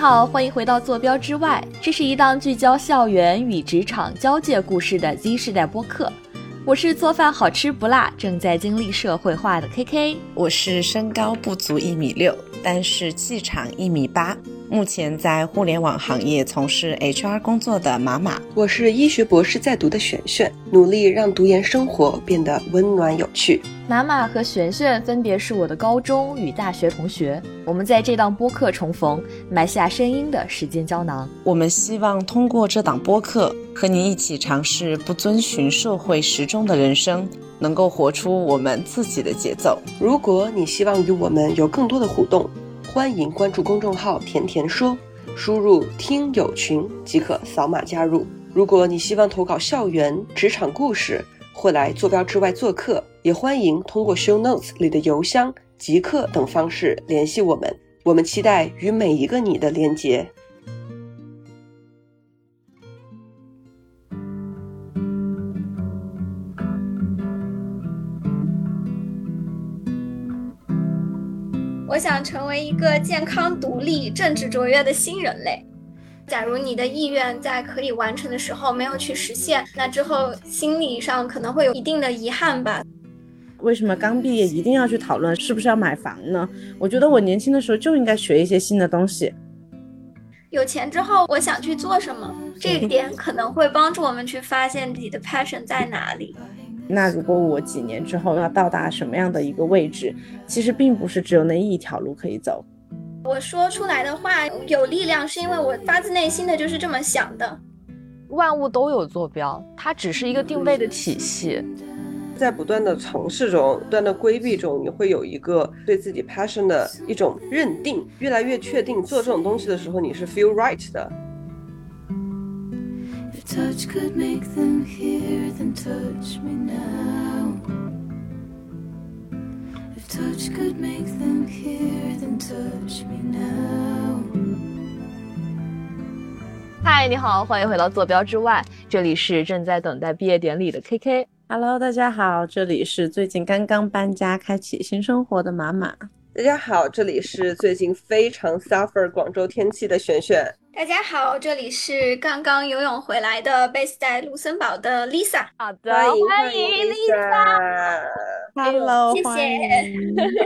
好，欢迎回到坐标之外。这是一档聚焦校园与职场交界故事的 Z 世代播客。我是做饭好吃不辣、正在经历社会化的 KK。我是身高不足一米六，但是气场一米八。目前在互联网行业从事 HR 工作的马马，我是医学博士在读的璇璇，努力让读研生活变得温暖有趣。马马和璇璇分别是我的高中与大学同学，我们在这档播客重逢，埋下声音的时间胶囊。我们希望通过这档播客，和你一起尝试不遵循社会时钟的人生，能够活出我们自己的节奏。如果你希望与我们有更多的互动，欢迎关注公众号“甜甜说”，输入“听友群”即可扫码加入。如果你希望投稿校园、职场故事，或来坐标之外做客，也欢迎通过 Show Notes 里的邮箱、即刻等方式联系我们。我们期待与每一个你的连接。我想成为一个健康、独立、政治卓越的新人类。假如你的意愿在可以完成的时候没有去实现，那之后心理上可能会有一定的遗憾吧。为什么刚毕业一定要去讨论是不是要买房呢？我觉得我年轻的时候就应该学一些新的东西。有钱之后，我想去做什么？这一点可能会帮助我们去发现自己的 passion 在哪里。那如果我几年之后要到达什么样的一个位置，其实并不是只有那一条路可以走。我说出来的话有力量，是因为我发自内心的就是这么想的。万物都有坐标，它只是一个定位的体系。在不断的尝试中、不断的规避中，你会有一个对自己 passion 的一种认定，越来越确定做这种东西的时候，你是 feel right 的。Touch could make them hear, then touch me now. If touch could make them hear, then touch me now. 嗨，你好，欢迎回到坐标之外，这里是正在等待毕业典礼的 KK。Hello，大家好，这里是最近刚刚搬家、开启新生活的马马。大家好，这里是最近非常 suffer 广州天气的璇璇。大家好，这里是刚刚游泳回来的 base 在卢森堡的 Lisa。好的，欢迎欢迎 Lisa。Hello，谢谢。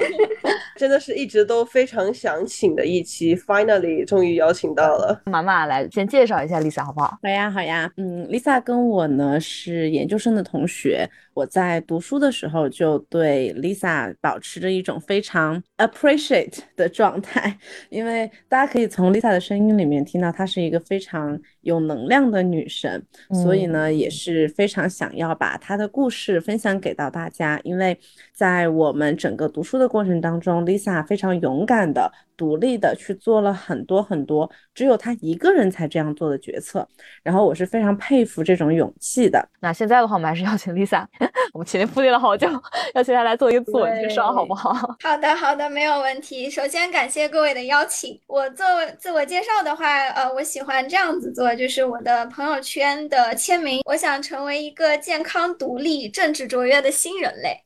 真的是一直都非常想请的一期，finally 终于邀请到了。妈妈来先介绍一下 Lisa 好不好？好呀，好呀。嗯，Lisa 跟我呢是研究生的同学。我在读书的时候就对 Lisa 保持着一种非常 appreciate 的状态，因为大家可以从 Lisa 的声音里面听到她是一个非常有能量的女神，所以呢也是非常想要把她的故事分享给到大家。因为在我们整个读书的过程当中，Lisa 非常勇敢的。独立的去做了很多很多，只有她一个人才这样做的决策，然后我是非常佩服这种勇气的。那现在的话，我们还是邀请 Lisa，我们前面铺垫了好久，邀请她来做一个自我介绍，好不好？好的，好的，没有问题。首先感谢各位的邀请。我做自我介绍的话，呃，我喜欢这样子做，就是我的朋友圈的签名。我想成为一个健康、独立、政治卓越的新人类。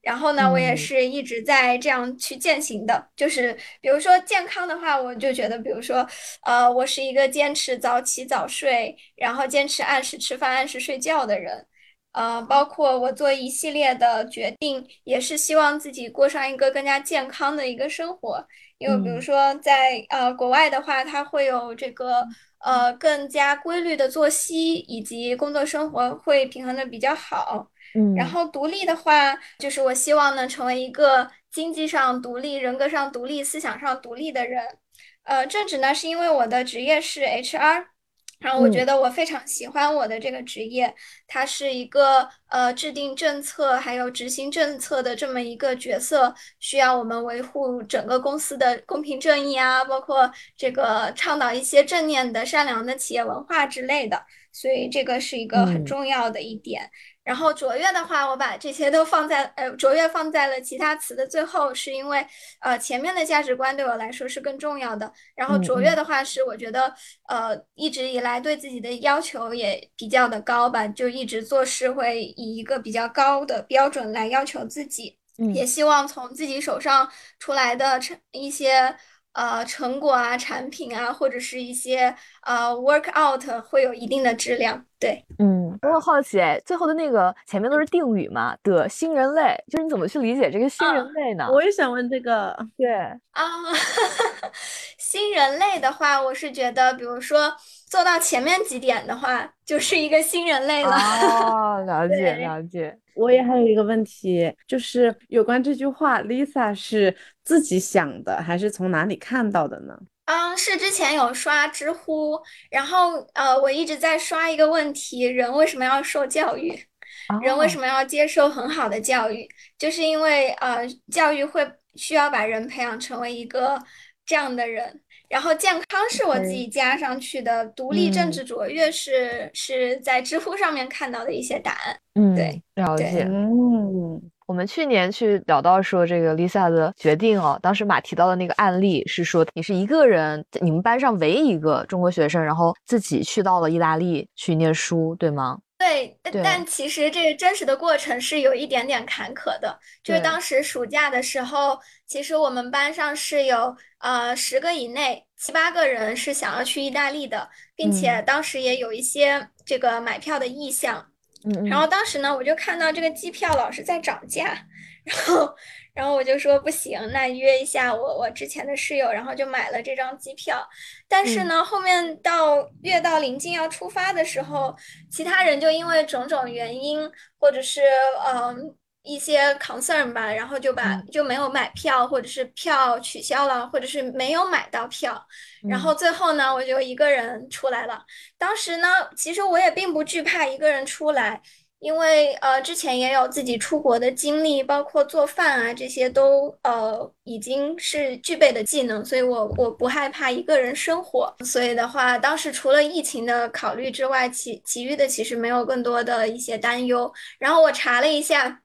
然后呢，我也是一直在这样去践行的。就是比如说健康的话，我就觉得，比如说，呃，我是一个坚持早起早睡，然后坚持按时吃饭、按时睡觉的人。呃，包括我做一系列的决定，也是希望自己过上一个更加健康的一个生活。因为比如说在呃国外的话，它会有这个呃更加规律的作息，以及工作生活会平衡的比较好。然后独立的话，就是我希望能成为一个经济上独立、人格上独立、思想上独立的人。呃，正职呢，是因为我的职业是 HR，然后我觉得我非常喜欢我的这个职业，它是一个呃制定政策还有执行政策的这么一个角色，需要我们维护整个公司的公平正义啊，包括这个倡导一些正念的、善良的企业文化之类的，所以这个是一个很重要的一点。然后卓越的话，我把这些都放在呃卓越放在了其他词的最后，是因为呃前面的价值观对我来说是更重要的。然后卓越的话是我觉得呃一直以来对自己的要求也比较的高吧，就一直做事会以一个比较高的标准来要求自己，也希望从自己手上出来的成一些呃成果啊、产品啊，或者是一些呃 work out 会有一定的质量。对，嗯，我很好奇，哎，最后的那个前面都是定语嘛的新人类，就是你怎么去理解这个新人类呢？我也想问这个。对啊，新人类的话，我是觉得，比如说做到前面几点的话，就是一个新人类了。哦，了 解了解。我也还有一个问题，就是有关这句话，Lisa 是自己想的，还是从哪里看到的呢？嗯，是之前有刷知乎，然后呃，我一直在刷一个问题：人为什么要受教育？人为什么要接受很好的教育？就是因为呃，教育会需要把人培养成为一个这样的人。然后健康是我自己加上去的，独立、政治卓越是是在知乎上面看到的一些答案。嗯，对，了解。嗯，我们去年去聊到说这个 Lisa 的决定哦，当时马提到的那个案例是说你是一个人，你们班上唯一一个中国学生，然后自己去到了意大利去念书，对吗？对，但其实这个真实的过程是有一点点坎坷的。就是当时暑假的时候，其实我们班上是有呃十个以内七八个人是想要去意大利的，并且当时也有一些这个买票的意向。嗯，然后当时呢，我就看到这个机票老是在涨价，然后。然后我就说不行，那约一下我我之前的室友，然后就买了这张机票。但是呢，后面到越到临近要出发的时候，其他人就因为种种原因，或者是嗯一些 concern 吧，然后就把就没有买票，或者是票取消了，或者是没有买到票。然后最后呢，我就一个人出来了。当时呢，其实我也并不惧怕一个人出来。因为呃，之前也有自己出国的经历，包括做饭啊，这些都呃已经是具备的技能，所以我我不害怕一个人生活。所以的话，当时除了疫情的考虑之外，其其余的其实没有更多的一些担忧。然后我查了一下。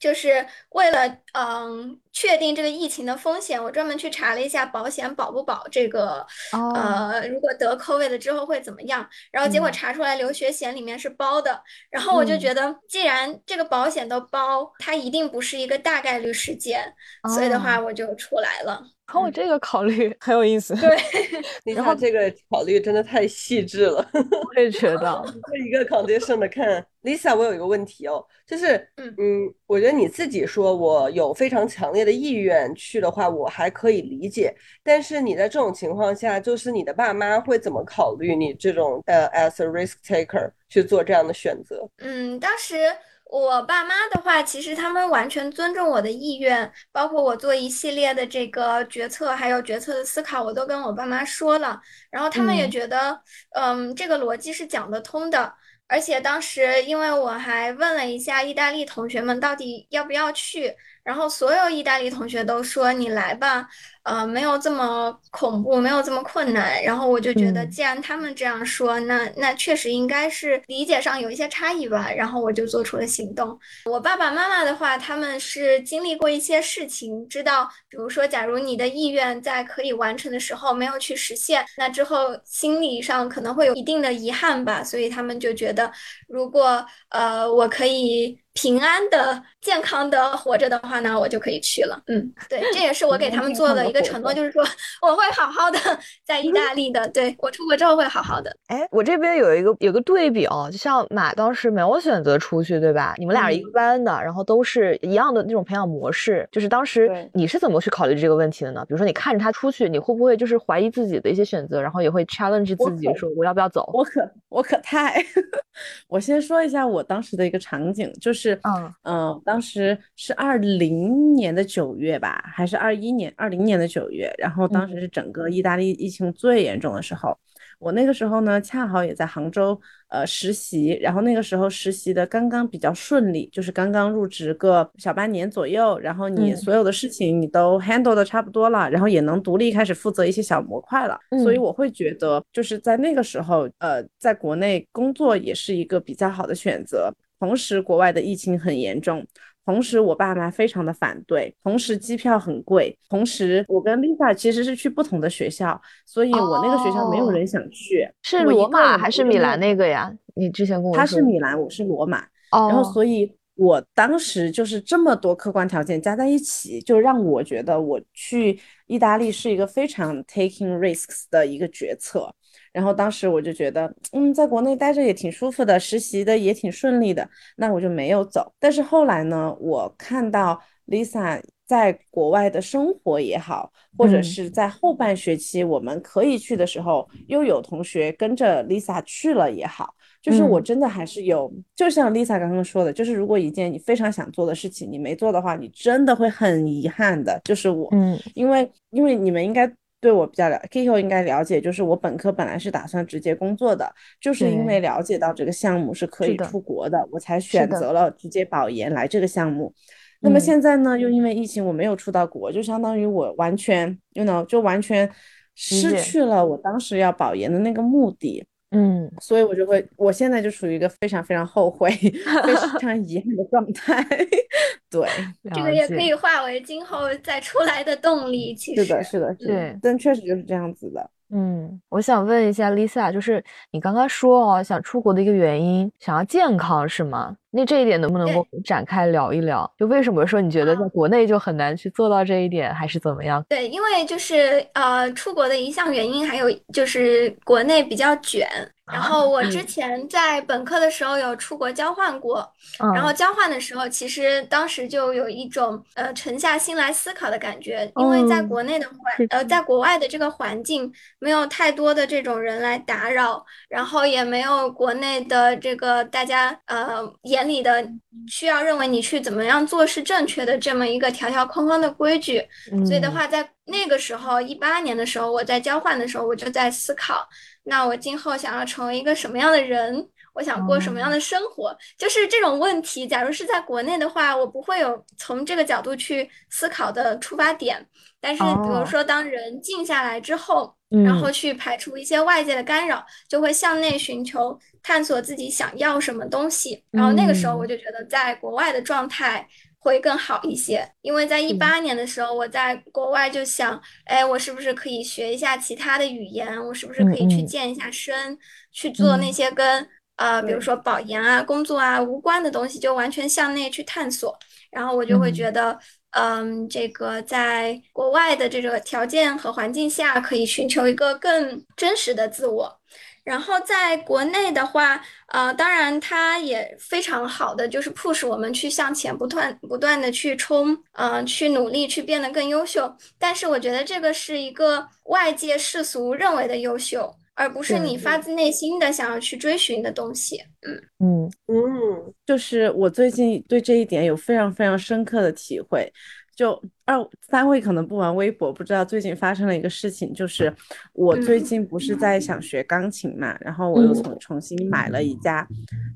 就是为了嗯确定这个疫情的风险，我专门去查了一下保险保不保这个呃，如果得 COVID 之后会怎么样？然后结果查出来留学险里面是包的，然后我就觉得既然这个保险都包，它一定不是一个大概率事件，所以的话我就出来了。哦，这个考虑 很有意思。对，然后这个考虑真的太细致了。我也觉得，这一个 condition 的看，Lisa，我有一个问题哦，就是嗯嗯，我觉得你自己说我有非常强烈的意愿去的话，我还可以理解。但是你在这种情况下，就是你的爸妈会怎么考虑你这种呃 as a risk taker 去做这样的选择？嗯，当时。我爸妈的话，其实他们完全尊重我的意愿，包括我做一系列的这个决策，还有决策的思考，我都跟我爸妈说了。然后他们也觉得，嗯，这个逻辑是讲得通的。而且当时，因为我还问了一下意大利同学们到底要不要去。然后所有意大利同学都说你来吧，呃，没有这么恐怖，没有这么困难。然后我就觉得，既然他们这样说，那那确实应该是理解上有一些差异吧。然后我就做出了行动。我爸爸妈妈的话，他们是经历过一些事情，知道，比如说，假如你的意愿在可以完成的时候没有去实现，那之后心理上可能会有一定的遗憾吧。所以他们就觉得，如果呃我可以。平安的、健康的活着的话呢，我就可以去了。嗯，对，这也是我给他们做的一个承诺，就是说我会好好的在意大利的。对 我出国之后会好好的。哎，我这边有一个有个对比哦，就像马当时没有选择出去，对吧？你们俩是一个班的，然后都是一样的那种培养模式。就是当时你是怎么去考虑这个问题的呢？比如说你看着他出去，你会不会就是怀疑自己的一些选择，然后也会 challenge 自己说我要不要走？我可 我可太，我先说一下我当时的一个场景，就是。是，嗯嗯，当时是二零年的九月吧，还是二一年、二零年的九月？然后当时是整个意大利疫情最严重的时候，我那个时候呢，恰好也在杭州呃实习，然后那个时候实习的刚刚比较顺利，就是刚刚入职个小半年左右，然后你所有的事情你都 handle 的差不多了，然后也能独立开始负责一些小模块了，所以我会觉得就是在那个时候，呃，在国内工作也是一个比较好的选择。同时，国外的疫情很严重，同时我爸妈非常的反对，同时机票很贵，同时我跟 Lisa 其实是去不同的学校，所以我那个学校没有人想去。是罗马还是米兰那个呀？你之前跟我说他是米兰，我是罗马。哦然后所以我当时就是这么多客观条件加在一起，就让我觉得我去意大利是一个非常 taking risks 的一个决策。然后当时我就觉得，嗯，在国内待着也挺舒服的，实习的也挺顺利的，那我就没有走。但是后来呢，我看到 Lisa 在国外的生活也好，或者是在后半学期我们可以去的时候，又有同学跟着 Lisa 去了也好，就是我真的还是有，就像 Lisa 刚刚说的，就是如果一件你非常想做的事情你没做的话，你真的会很遗憾的。就是我，嗯，因为因为你们应该。对我比较了，Kiko 应该了解，就是我本科本来是打算直接工作的，就是因为了解到这个项目是可以出国的，我才选择了直接保研来这个项目。那么现在呢，又因为疫情我没有出到国，就相当于我完全，you know，就完全失去了我当时要保研的那个目的。嗯，所以我就会，我现在就处于一个非常非常后悔、非常 遗憾的状态。对，这个也可以化为今后再出来的动力。其实是的，是的，对，但确实就是这样子的。嗯，我想问一下 Lisa，就是你刚刚说哦，想出国的一个原因，想要健康是吗？那这一点能不能够展开聊一聊？就为什么说你觉得在国内就很难去做到这一点，还是怎么样？对，因为就是呃，出国的一项原因，还有就是国内比较卷。然后我之前在本科的时候有出国交换过，然后交换的时候，其实当时就有一种呃沉下心来思考的感觉，因为在国内的环呃在国外的这个环境没有太多的这种人来打扰，然后也没有国内的这个大家呃眼里的需要认为你去怎么样做是正确的这么一个条条框框的规矩，所以的话在那个时候一八年的时候我在交换的时候我就在思考。那我今后想要成为一个什么样的人？我想过什么样的生活？就是这种问题，假如是在国内的话，我不会有从这个角度去思考的出发点。但是，比如说，当人静下来之后，然后去排除一些外界的干扰，就会向内寻求、探索自己想要什么东西。然后那个时候，我就觉得在国外的状态。会更好一些，因为在一八年的时候，我在国外就想，哎，我是不是可以学一下其他的语言？我是不是可以去健一下身，去做那些跟呃，比如说保研啊、工作啊无关的东西，就完全向内去探索。然后我就会觉得，嗯，这个在国外的这个条件和环境下，可以寻求一个更真实的自我。然后在国内的话，呃，当然它也非常好的，就是 push 我们去向前，不断不断的去冲，嗯，去努力，去变得更优秀。但是我觉得这个是一个外界世俗认为的优秀，而不是你发自内心的想要去追寻的东西。嗯嗯嗯，就是我最近对这一点有非常非常深刻的体会。就二三位可能不玩微博，不知道最近发生了一个事情，就是我最近不是在想学钢琴嘛，然后我又重重新买了一架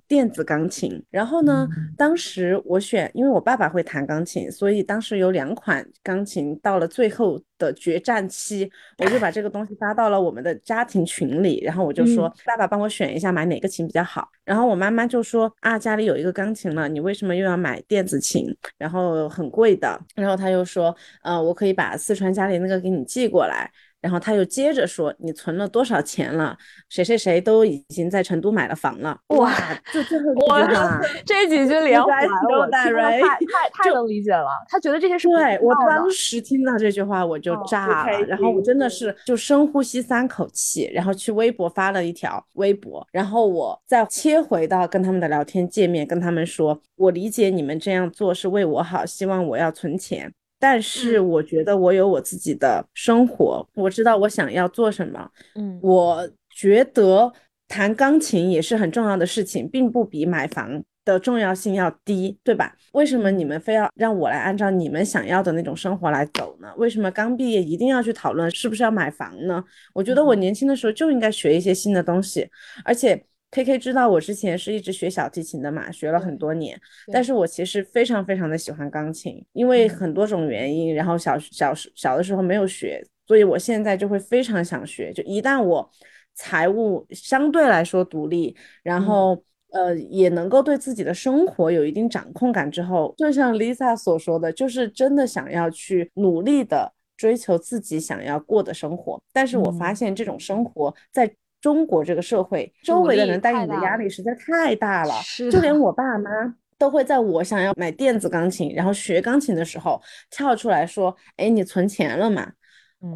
电子钢琴，然后呢，当时我选，因为我爸爸会弹钢琴，所以当时有两款钢琴到了最后。的决战期，我就把这个东西发到了我们的家庭群里，然后我就说：“爸爸帮我选一下买哪个琴比较好。”然后我妈妈就说：“啊，家里有一个钢琴了，你为什么又要买电子琴？然后很贵的。”然后他又说：“呃，我可以把四川家里那个给你寄过来。”然后他又接着说：“你存了多少钱了？谁谁谁都已经在成都买了房了。”哇，就最后 哇，这几句连环，我太太太能理解了。他觉得这些是对我当时听到这句话我就炸了，然后我真的是就深呼吸三口气，然后去微博发了一条微博，然后我再切回到跟他们的聊天界面，跟他们说：“我理解你们这样做是为我好，希望我要存钱。”但是我觉得我有我自己的生活，我知道我想要做什么。嗯，我觉得弹钢琴也是很重要的事情，并不比买房的重要性要低，对吧？为什么你们非要让我来按照你们想要的那种生活来走呢？为什么刚毕业一定要去讨论是不是要买房呢？我觉得我年轻的时候就应该学一些新的东西，而且。K K 知道我之前是一直学小提琴的嘛，学了很多年，但是我其实非常非常的喜欢钢琴，因为很多种原因，然后小小小的时候没有学，所以我现在就会非常想学。就一旦我财务相对来说独立，然后呃也能够对自己的生活有一定掌控感之后，就像 Lisa 所说的，就是真的想要去努力的追求自己想要过的生活。但是我发现这种生活在。中国这个社会，周围的人带给你的压力实在太大了，就连我爸妈。都会在我想要买电子钢琴，然后学钢琴的时候跳出来说：“哎，你存钱了吗？”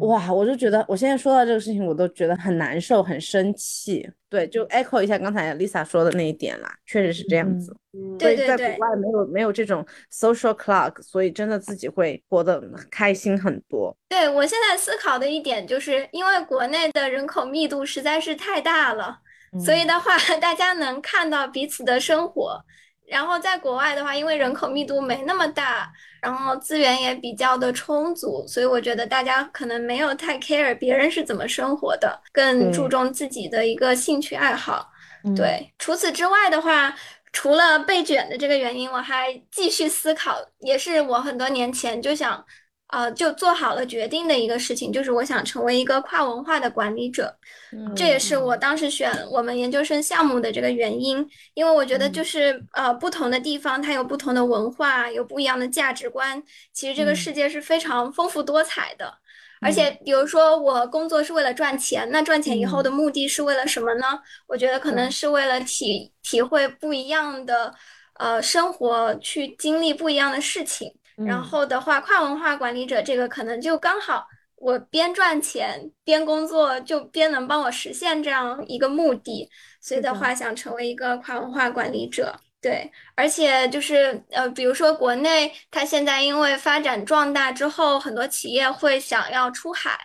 哇，我就觉得我现在说到这个事情，我都觉得很难受，很生气。对，就 echo 一下刚才 Lisa 说的那一点啦，确实是这样子。对对对，在国外没有没有这种 social clock，所以真的自己会活得开心很多。对我现在思考的一点就是，因为国内的人口密度实在是太大了，所以的话，大家能看到彼此的生活。然后在国外的话，因为人口密度没那么大，然后资源也比较的充足，所以我觉得大家可能没有太 care 别人是怎么生活的，更注重自己的一个兴趣爱好。对，除此之外的话，除了被卷的这个原因，我还继续思考，也是我很多年前就想。呃，就做好了决定的一个事情，就是我想成为一个跨文化的管理者，这也是我当时选我们研究生项目的这个原因。因为我觉得，就是呃，不同的地方它有不同的文化，有不一样的价值观。其实这个世界是非常丰富多彩的。而且，比如说我工作是为了赚钱，那赚钱以后的目的是为了什么呢？我觉得可能是为了体体会不一样的呃生活，去经历不一样的事情。然后的话，跨文化管理者这个可能就刚好，我边赚钱边工作，就边能帮我实现这样一个目的。所以的话，想成为一个跨文化管理者，对。而且就是呃，比如说国内，它现在因为发展壮大之后，很多企业会想要出海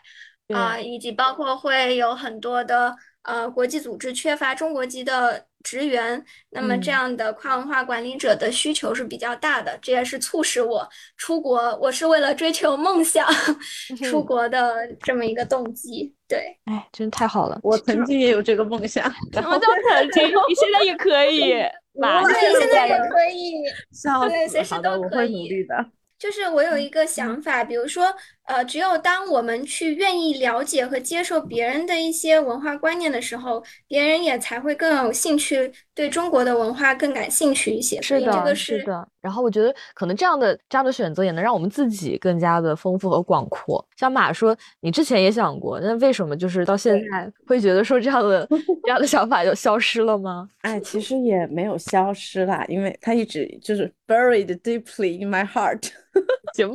啊，以及包括会有很多的呃国际组织缺乏中国籍的。职员，那么这样的跨文化管理者的需求是比较大的，这也是促使我出国，我是为了追求梦想 出国的这么一个动机。对，哎，真的太好了，我曾经也有这个梦想。什么叫曾经？你现在也可以，对，现在也可以，对，随时都可以。努力的。就是我有一个想法，比如说，呃，只有当我们去愿意了解和接受别人的一些文化观念的时候，别人也才会更有兴趣。对中国的文化更感兴趣一些，是的，是的。然后我觉得可能这样的这样的选择也能让我们自己更加的丰富和广阔。像马说，你之前也想过，那为什么就是到现在会觉得说这样的 这样的想法就消失了吗？哎，其实也没有消失啦，因为它一直就是 buried deeply in my heart。行吗？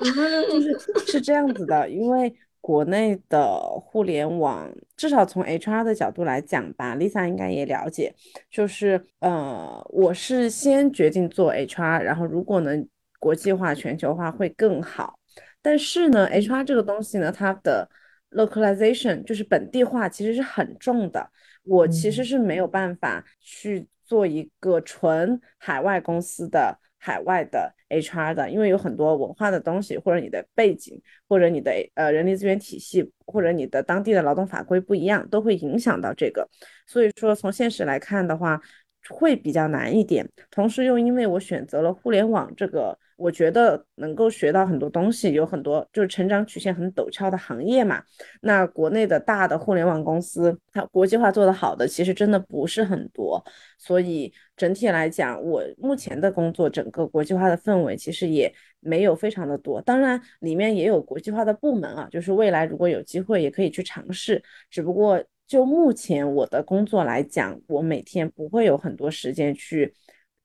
就是是这样子的，因为。国内的互联网，至少从 HR 的角度来讲吧，Lisa 应该也了解，就是呃，我是先决定做 HR，然后如果能国际化、全球化会更好。但是呢，HR 这个东西呢，它的 localization 就是本地化其实是很重的，我其实是没有办法去做一个纯海外公司的。海外的 HR 的，因为有很多文化的东西，或者你的背景，或者你的呃人力资源体系，或者你的当地的劳动法规不一样，都会影响到这个。所以说，从现实来看的话，会比较难一点。同时，又因为我选择了互联网这个。我觉得能够学到很多东西，有很多就是成长曲线很陡峭的行业嘛。那国内的大的互联网公司，它国际化做得好的，其实真的不是很多。所以整体来讲，我目前的工作，整个国际化的氛围其实也没有非常的多。当然，里面也有国际化的部门啊，就是未来如果有机会，也可以去尝试。只不过就目前我的工作来讲，我每天不会有很多时间去。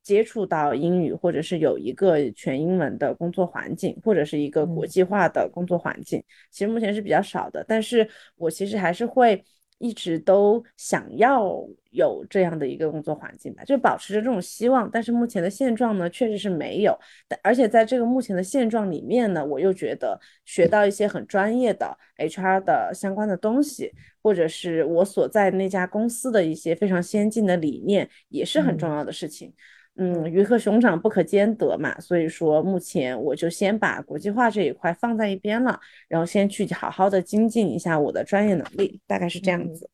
接触到英语，或者是有一个全英文的工作环境，或者是一个国际化的工作环境，其实目前是比较少的。但是我其实还是会一直都想要有这样的一个工作环境吧，就保持着这种希望。但是目前的现状呢，确实是没有。但而且在这个目前的现状里面呢，我又觉得学到一些很专业的 HR 的相关的东西，或者是我所在那家公司的一些非常先进的理念，也是很重要的事情。嗯，鱼和熊掌不可兼得嘛，所以说目前我就先把国际化这一块放在一边了，然后先去好好的精进一下我的专业能力，大概是这样子。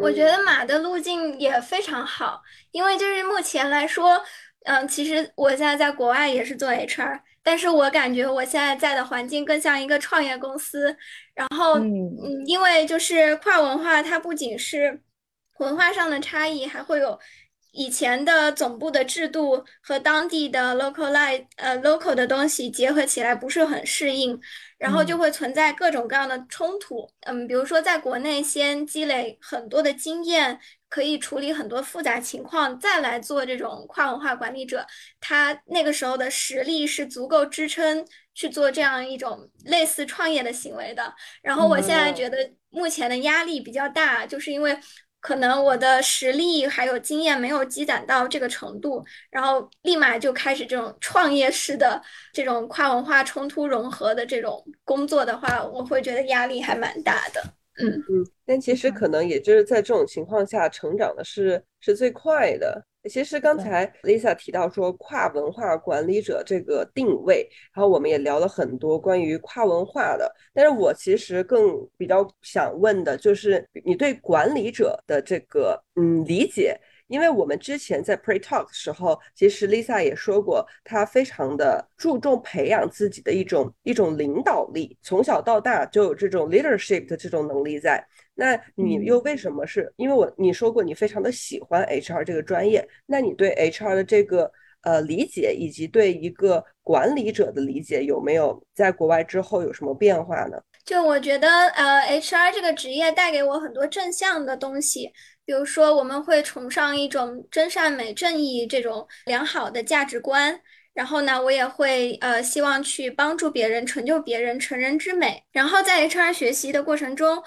我觉得马的路径也非常好，因为就是目前来说，嗯，其实我现在在国外也是做 HR，但是我感觉我现在在的环境更像一个创业公司，然后嗯，因为就是跨文化，它不仅是文化上的差异，还会有。以前的总部的制度和当地的 local life 呃 local 的东西结合起来不是很适应，然后就会存在各种各样的冲突。嗯，比如说在国内先积累很多的经验，可以处理很多复杂情况，再来做这种跨文化管理者，他那个时候的实力是足够支撑去做这样一种类似创业的行为的。然后我现在觉得目前的压力比较大，就是因为。可能我的实力还有经验没有积攒到这个程度，然后立马就开始这种创业式的这种跨文化冲突融合的这种工作的话，我会觉得压力还蛮大的。嗯嗯，但其实可能也就是在这种情况下成长的是是最快的。其实刚才 Lisa 提到说跨文化管理者这个定位，然后我们也聊了很多关于跨文化的。但是我其实更比较想问的就是你对管理者的这个嗯理解。因为我们之前在 Pre Talk 的时候，其实 Lisa 也说过，她非常的注重培养自己的一种一种领导力，从小到大就有这种 leadership 的这种能力在。那你又为什么是？因为我你说过你非常的喜欢 HR 这个专业，那你对 HR 的这个呃理解，以及对一个管理者的理解，有没有在国外之后有什么变化呢？就我觉得，呃，HR 这个职业带给我很多正向的东西。比如说，我们会崇尚一种真善美、正义这种良好的价值观。然后呢，我也会呃希望去帮助别人、成就别人、成人之美。然后在 HR 学习的过程中，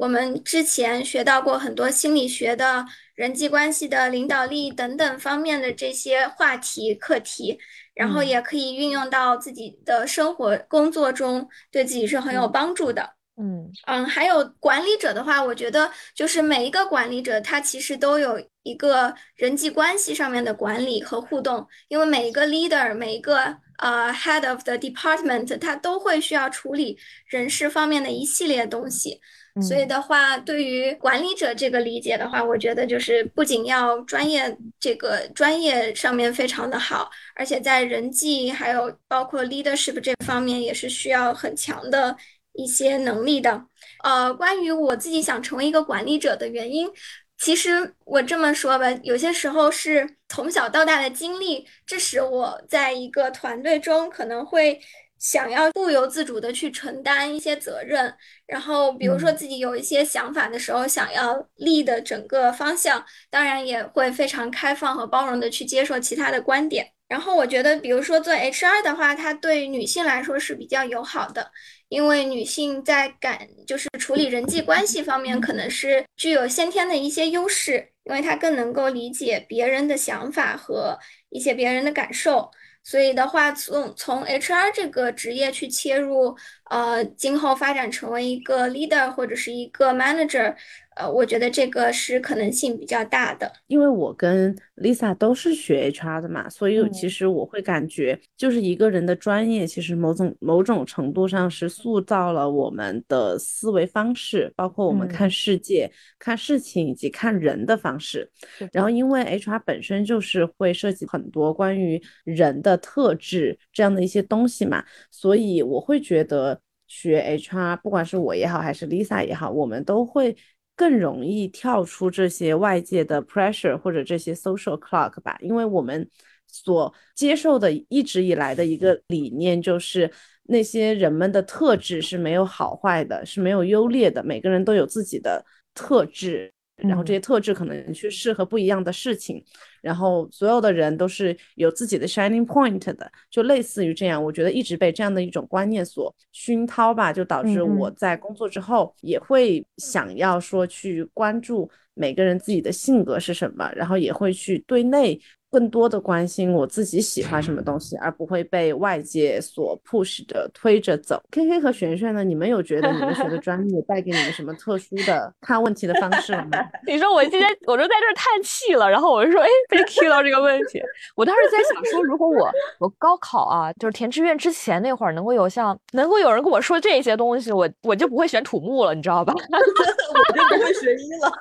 我们之前学到过很多心理学的、人际关系的、领导力等等方面的这些话题课题，然后也可以运用到自己的生活工作中，对自己是很有帮助的。嗯嗯，还有管理者的话，我觉得就是每一个管理者他其实都有一个人际关系上面的管理和互动，因为每一个 leader，每一个呃 head of the department，他都会需要处理人事方面的一系列东西。所以的话，对于管理者这个理解的话，我觉得就是不仅要专业这个专业上面非常的好，而且在人际还有包括 leadership 这方面也是需要很强的。一些能力的，呃，关于我自己想成为一个管理者的原因，其实我这么说吧，有些时候是从小到大的经历，致使我在一个团队中可能会想要不由自主的去承担一些责任，然后比如说自己有一些想法的时候，想要立的整个方向，当然也会非常开放和包容的去接受其他的观点。然后我觉得，比如说做 HR 的话，它对女性来说是比较友好的。因为女性在感就是处理人际关系方面，可能是具有先天的一些优势，因为她更能够理解别人的想法和一些别人的感受。所以的话，从从 HR 这个职业去切入，呃，今后发展成为一个 leader 或者是一个 manager。呃，我觉得这个是可能性比较大的，因为我跟 Lisa 都是学 HR 的嘛，所以其实我会感觉，就是一个人的专业，其实某种某种程度上是塑造了我们的思维方式，包括我们看世界、看事情以及看人的方式。然后，因为 HR 本身就是会涉及很多关于人的特质这样的一些东西嘛，所以我会觉得学 HR，不管是我也好，还是 Lisa 也好，我们都会。更容易跳出这些外界的 pressure 或者这些 social clock 吧，因为我们所接受的一直以来的一个理念就是那些人们的特质是没有好坏的，是没有优劣的，每个人都有自己的特质。然后这些特质可能去适合不一样的事情，然后所有的人都是有自己的 shining point 的，就类似于这样。我觉得一直被这样的一种观念所熏陶吧，就导致我在工作之后也会想要说去关注每个人自己的性格是什么，然后也会去对内。更多的关心我自己喜欢什么东西，而不会被外界所 push 的推着走。K K 和璇璇呢？你们有觉得你们学的专业带给你们什么特殊的 看问题的方式了吗？你说我今天我就在这儿叹气了，然后我就说，哎，被 Q 到这个问题。我当时在想说，如果我我高考啊，就是填志愿之前那会儿，能够有像能够有人跟我说这些东西，我我就不会选土木了，你知道吧？我就不会学医了。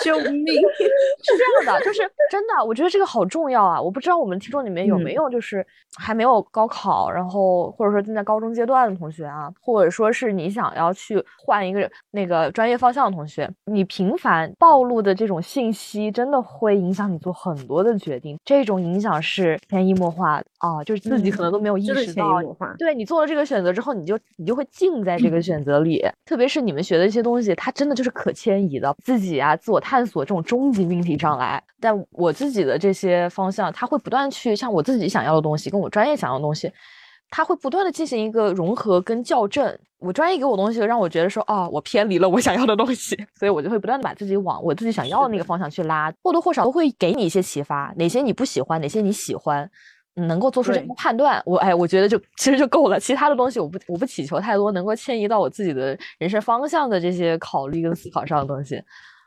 救命！是这样的，就是真的，我觉得这个好重要啊！我不知道我们听众里面有没有就是还没有高考，然后或者说正在高中阶段的同学啊，或者说是你想要去换一个那个专业方向的同学，你频繁暴露的这种信息，真的会影响你做很多的决定。这种影响是潜移默化的啊，就是自己可能都没有意识到。对你做了这个选择之后，你就你就会浸在这个选择里。特别是你们学的一些东西，它真的就是可迁移的，自己啊自我探索这种终极命题上来。但我自己的这些方向，它会不断去像我自己想要的东西，跟我专业想要的东西，它会不断的进行一个融合跟校正。我专业给我东西，让我觉得说，哦，我偏离了我想要的东西，所以我就会不断的把自己往我自己想要的那个方向去拉，或多或少都会给你一些启发，哪些你不喜欢，哪些你喜欢。能够做出这个判断，我哎，我觉得就其实就够了。其他的东西，我不我不祈求太多，能够迁移到我自己的人生方向的这些考虑跟思考上的东西。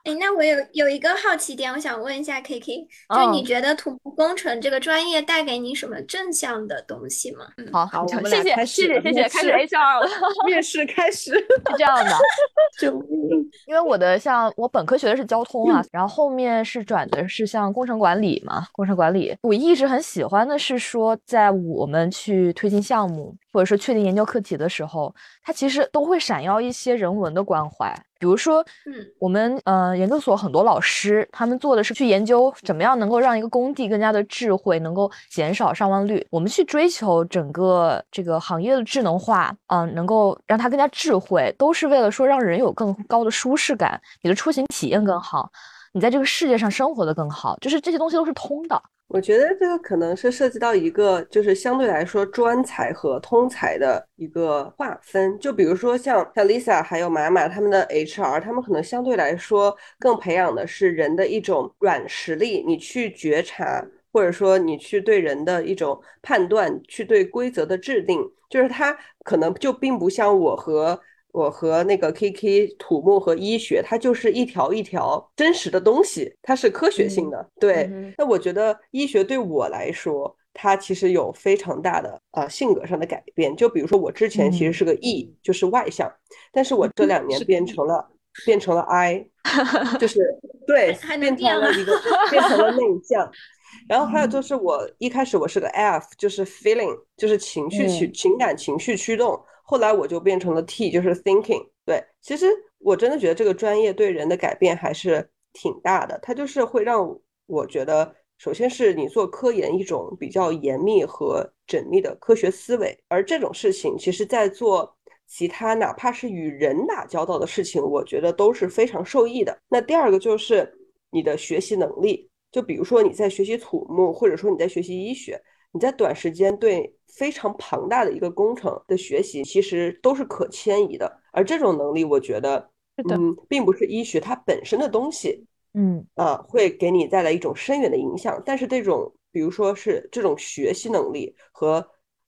哎，那我有有一个好奇点，我想问一下 K K，就你觉得土木工程这个专业带给你什么正向的东西吗？好好，我们谢谢谢谢谢谢，开始 H R 了，面试开始。是这样的，救命！因为我的像我本科学的是交通啊，然后后面是转的是像工程管理嘛，工程管理，我一直很喜欢的是说，在我们去推进项目或者说确定研究课题的时候，它其实都会闪耀一些人文的关怀。比如说，嗯，我们呃研究所很多老师，他们做的是去研究怎么样能够让一个工地更加的智慧，能够减少伤亡率。我们去追求整个这个行业的智能化，嗯，能够让它更加智慧，都是为了说让人有更高的舒适感，你的出行体验更好，你在这个世界上生活的更好，就是这些东西都是通的。我觉得这个可能是涉及到一个，就是相对来说专才和通才的一个划分。就比如说像像 Lisa 还有马马他们的 HR，他们可能相对来说更培养的是人的一种软实力，你去觉察，或者说你去对人的一种判断，去对规则的制定，就是他可能就并不像我和。我和那个 KK 土木和医学，它就是一条一条真实的东西，它是科学性的。对，那我觉得医学对我来说，它其实有非常大的啊性格上的改变。就比如说我之前其实是个 E，就是外向，但是我这两年变成了变成了 I，就是 对，变成了一个变成了内向。然后还有就是我一开始我是个 F，就是 feeling，就是情绪驱情感情绪驱动。后来我就变成了 T，就是 thinking。对，其实我真的觉得这个专业对人的改变还是挺大的。它就是会让我觉得，首先是你做科研一种比较严密和缜密的科学思维，而这种事情，其实在做其他哪怕是与人打交道的事情，我觉得都是非常受益的。那第二个就是你的学习能力，就比如说你在学习土木，或者说你在学习医学。你在短时间对非常庞大的一个工程的学习，其实都是可迁移的。而这种能力，我觉得，嗯，并不是医学它本身的东西，嗯啊，会给你带来一种深远的影响。但是这种，比如说是这种学习能力和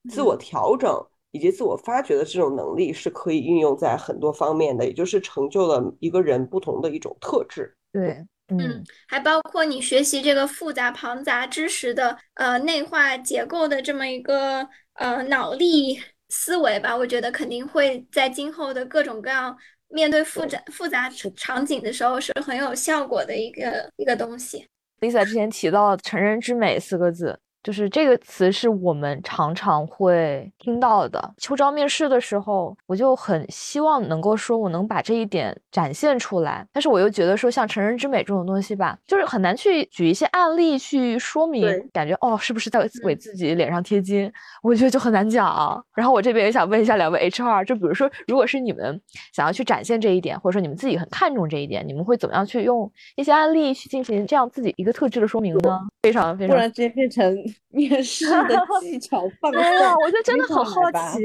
自我调整以及自我发掘的这种能力，是可以运用在很多方面的，也就是成就了一个人不同的一种特质。对。嗯，还包括你学习这个复杂庞杂知识的呃内化结构的这么一个呃脑力思维吧，我觉得肯定会在今后的各种各样面对复杂复杂场景的时候是很有效果的一个一个东西。Lisa 之前提到“成人之美”四个字。就是这个词是我们常常会听到的。秋招面试的时候，我就很希望能够说，我能把这一点展现出来。但是我又觉得说，像成人之美这种东西吧，就是很难去举一些案例去说明，感觉哦，是不是在给自己脸上贴金？我觉得就很难讲。然后我这边也想问一下两位 HR，就比如说，如果是你们想要去展现这一点，或者说你们自己很看重这一点，你们会怎么样去用一些案例去进行这样自己一个特质的说明呢？非常非常，不然直接变成。面试的技巧放对呀，我就真的很好奇。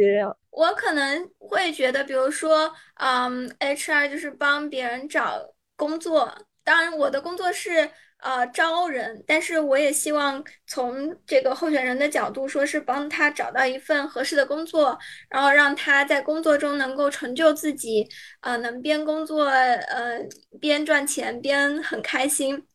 我可能会觉得，比如说，嗯，HR 就是帮别人找工作。当然，我的工作是呃招人，但是我也希望从这个候选人的角度，说是帮他找到一份合适的工作，然后让他在工作中能够成就自己，呃，能边工作呃边赚钱边很开心。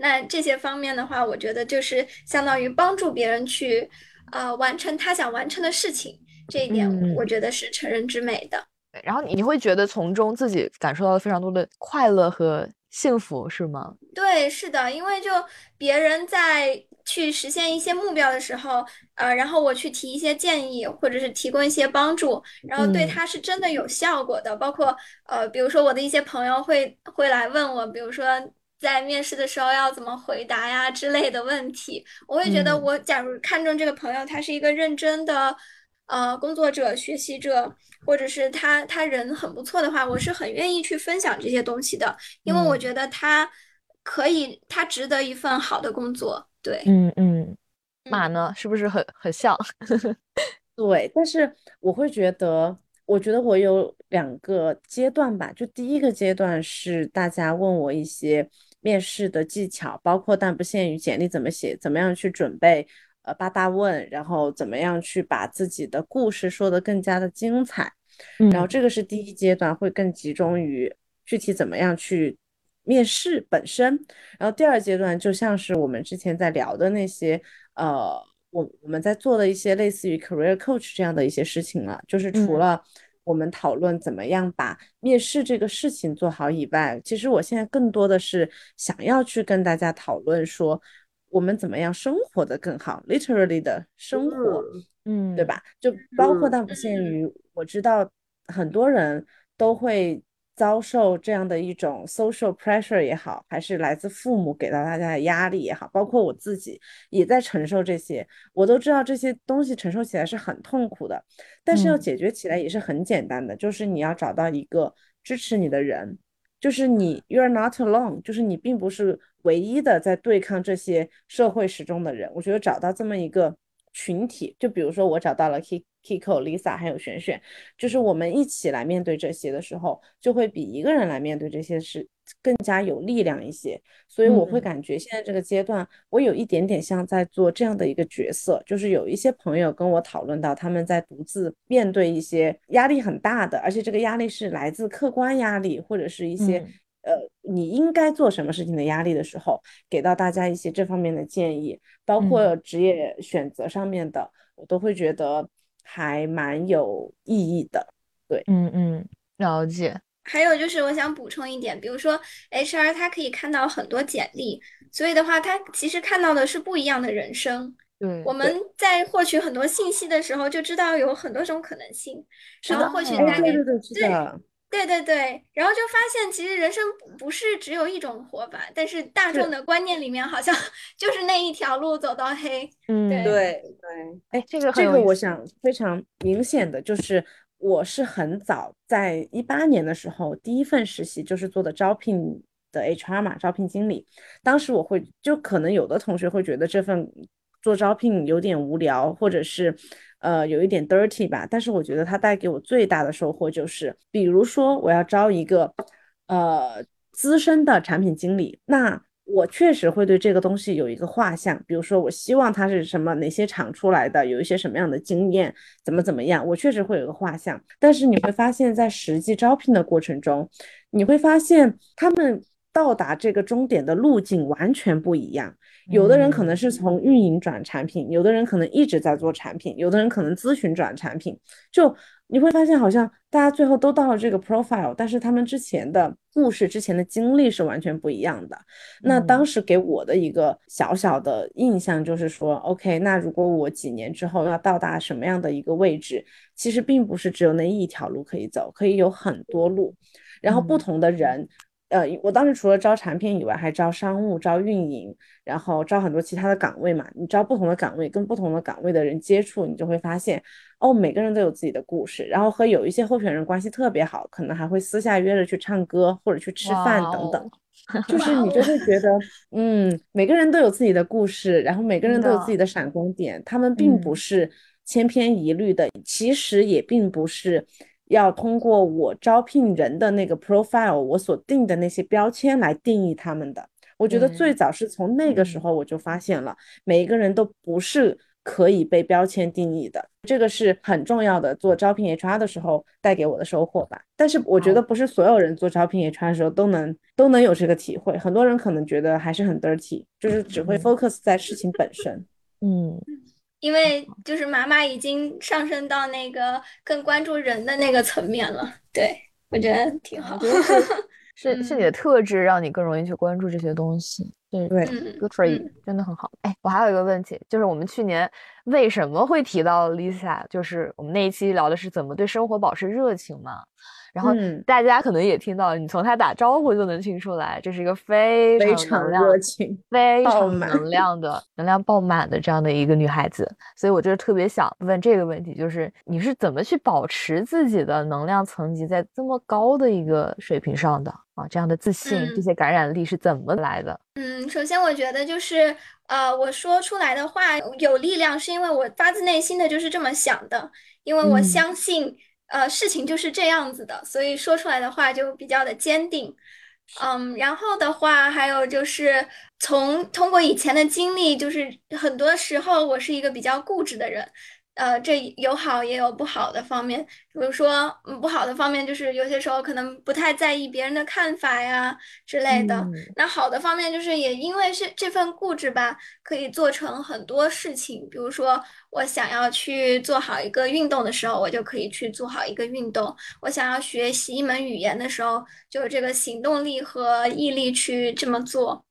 那这些方面的话，我觉得就是相当于帮助别人去，呃，完成他想完成的事情，这一点我觉得是成人之美的。然后你你会觉得从中自己感受到了非常多的快乐和幸福，是吗？对，是的，因为就别人在去实现一些目标的时候，呃，然后我去提一些建议，或者是提供一些帮助，然后对他是真的有效果的。包括呃，比如说我的一些朋友会会来问我，比如说在面试的时候要怎么回答呀之类的问题，我会觉得我假如看中这个朋友，他是一个认真的。呃，工作者、学习者，或者是他他人很不错的话，我是很愿意去分享这些东西的，因为我觉得他可以，他值得一份好的工作。对，嗯嗯，马呢，是不是很很像？对，但是我会觉得，我觉得我有两个阶段吧，就第一个阶段是大家问我一些面试的技巧，包括但不限于简历怎么写，怎么样去准备。呃，八大问，然后怎么样去把自己的故事说得更加的精彩？然后这个是第一阶段，会更集中于具体怎么样去面试本身。然后第二阶段就像是我们之前在聊的那些，呃，我我们在做的一些类似于 career coach 这样的一些事情了。就是除了我们讨论怎么样把面试这个事情做好以外，其实我现在更多的是想要去跟大家讨论说。我们怎么样生活的更好？Literally 的生活，嗯，对吧？就包括但不限于，我知道很多人都会遭受这样的一种 social pressure 也好，还是来自父母给到大家的压力也好，包括我自己也在承受这些。我都知道这些东西承受起来是很痛苦的，但是要解决起来也是很简单的，就是你要找到一个支持你的人。就是你，you are not alone，就是你并不是唯一的在对抗这些社会时钟的人。我觉得找到这么一个群体，就比如说我找到了 K Kiko、Lisa 还有璇璇，就是我们一起来面对这些的时候，就会比一个人来面对这些事。更加有力量一些，所以我会感觉现在这个阶段，我有一点点像在做这样的一个角色，就是有一些朋友跟我讨论到，他们在独自面对一些压力很大的，而且这个压力是来自客观压力或者是一些呃你应该做什么事情的压力的时候，给到大家一些这方面的建议，包括职业选择上面的，我都会觉得还蛮有意义的。对，嗯嗯，了解。还有就是，我想补充一点，比如说 HR 他可以看到很多简历，所以的话，他其实看到的是不一样的人生。嗯，我们在获取很多信息的时候，就知道有很多种可能性，然后获取大概对对对对对对，然后就发现其实人生不是只有一种活法，但是大众的观念里面好像 就是那一条路走到黑。嗯，对对，哎，这个这个我想非常明显的就是。我是很早在一八年的时候，第一份实习就是做的招聘的 HR 嘛，招聘经理。当时我会就可能有的同学会觉得这份做招聘有点无聊，或者是呃有一点 dirty 吧。但是我觉得它带给我最大的收获就是，比如说我要招一个呃资深的产品经理，那。我确实会对这个东西有一个画像，比如说我希望他是什么，哪些厂出来的，有一些什么样的经验，怎么怎么样，我确实会有个画像。但是你会发现在实际招聘的过程中，你会发现他们到达这个终点的路径完全不一样。有的人可能是从运营转产品，有的人可能一直在做产品，有的人可能咨询转产品，就。你会发现，好像大家最后都到了这个 profile，但是他们之前的故事、之前的经历是完全不一样的。那当时给我的一个小小的印象就是说，OK，那如果我几年之后要到达什么样的一个位置，其实并不是只有那一条路可以走，可以有很多路，然后不同的人。呃，我当时除了招产品以外，还招商务、招运营，然后招很多其他的岗位嘛。你招不同的岗位，跟不同的岗位的人接触，你就会发现，哦，每个人都有自己的故事。然后和有一些候选人关系特别好，可能还会私下约着去唱歌或者去吃饭等等。就是你就会觉得，嗯，每个人都有自己的故事，然后每个人都有自己的闪光点，他们并不是千篇一律的，其实也并不是。要通过我招聘人的那个 profile，我所定的那些标签来定义他们的。我觉得最早是从那个时候我就发现了，每一个人都不是可以被标签定义的。这个是很重要的，做招聘 HR 的时候带给我的收获吧。但是我觉得不是所有人做招聘 HR 的时候都能都能有这个体会，很多人可能觉得还是很 dirty，就是只会 focus 在事情本身。嗯。因为就是妈妈已经上升到那个更关注人的那个层面了，对我觉得挺好。是是你的特质让你更容易去关注这些东西。对对，Good for you，真的很好。哎，我还有一个问题，就是我们去年为什么会提到 Lisa？就是我们那一期聊的是怎么对生活保持热情嘛。然后大家可能也听到，你从他打招呼就能听出来，这是一个非常热情、非常能量的、能量爆满的这样的一个女孩子。所以我就特别想问这个问题，就是你是怎么去保持自己的能量层级在这么高的一个水平上的啊？这样的自信、这些感染力是怎么来的？嗯，首先我觉得就是呃，我说出来的话有力量，是因为我发自内心的就是这么想的，因为我相信。呃，事情就是这样子的，所以说出来的话就比较的坚定。嗯，然后的话还有就是从通过以前的经历，就是很多时候我是一个比较固执的人。呃，这有好也有不好的方面，比如说，嗯，不好的方面就是有些时候可能不太在意别人的看法呀之类的。那好的方面就是也因为是这份固执吧，可以做成很多事情。比如说，我想要去做好一个运动的时候，我就可以去做好一个运动；我想要学习一门语言的时候，就有这个行动力和毅力去这么做。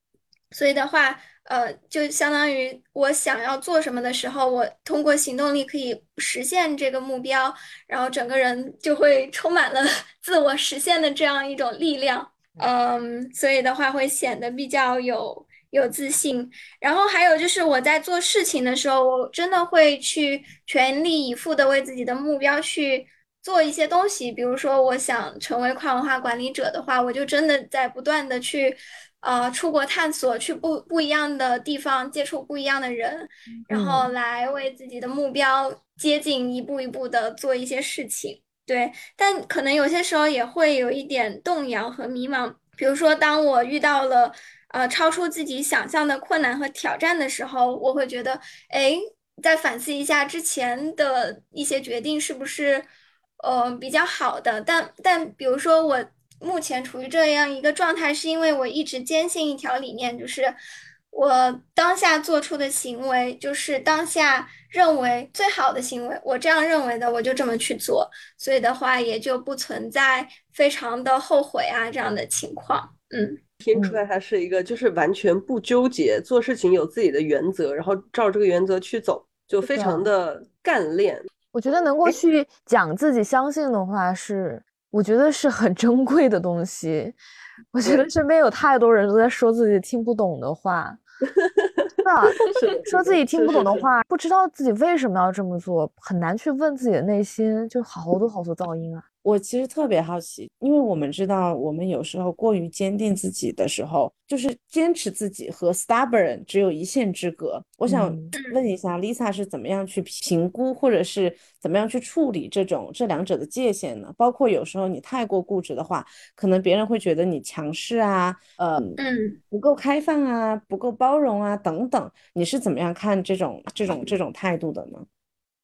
所以的话。呃，就相当于我想要做什么的时候，我通过行动力可以实现这个目标，然后整个人就会充满了 自我实现的这样一种力量。嗯，所以的话会显得比较有有自信。然后还有就是我在做事情的时候，我真的会去全力以赴的为自己的目标去做一些东西。比如说，我想成为跨文化管理者的话，我就真的在不断的去。呃，出国探索，去不不一样的地方，接触不一样的人，然后来为自己的目标接近，一步一步的做一些事情。对，但可能有些时候也会有一点动摇和迷茫。比如说，当我遇到了呃超出自己想象的困难和挑战的时候，我会觉得，哎，再反思一下之前的一些决定是不是呃比较好的。但但比如说我。目前处于这样一个状态，是因为我一直坚信一条理念，就是我当下做出的行为，就是当下认为最好的行为。我这样认为的，我就这么去做。所以的话，也就不存在非常的后悔啊这样的情况。嗯，听出来他是一个就是完全不纠结，做事情有自己的原则，然后照这个原则去走，就非常的干练。我觉得能够去讲自己相信的话是。我觉得是很珍贵的东西。我觉得身边有太多人都在说自己听不懂的话，啊，说自己听不懂的话，不知道自己为什么要这么做，很难去问自己的内心，就好多好多噪音啊。我其实特别好奇，因为我们知道，我们有时候过于坚定自己的时候，就是坚持自己和 stubborn 只有一线之隔。我想问一下，Lisa 是怎么样去评估，或者是怎么样去处理这种这两者的界限呢？包括有时候你太过固执的话，可能别人会觉得你强势啊，呃，嗯，不够开放啊，不够包容啊，等等。你是怎么样看这种这种这种态度的呢？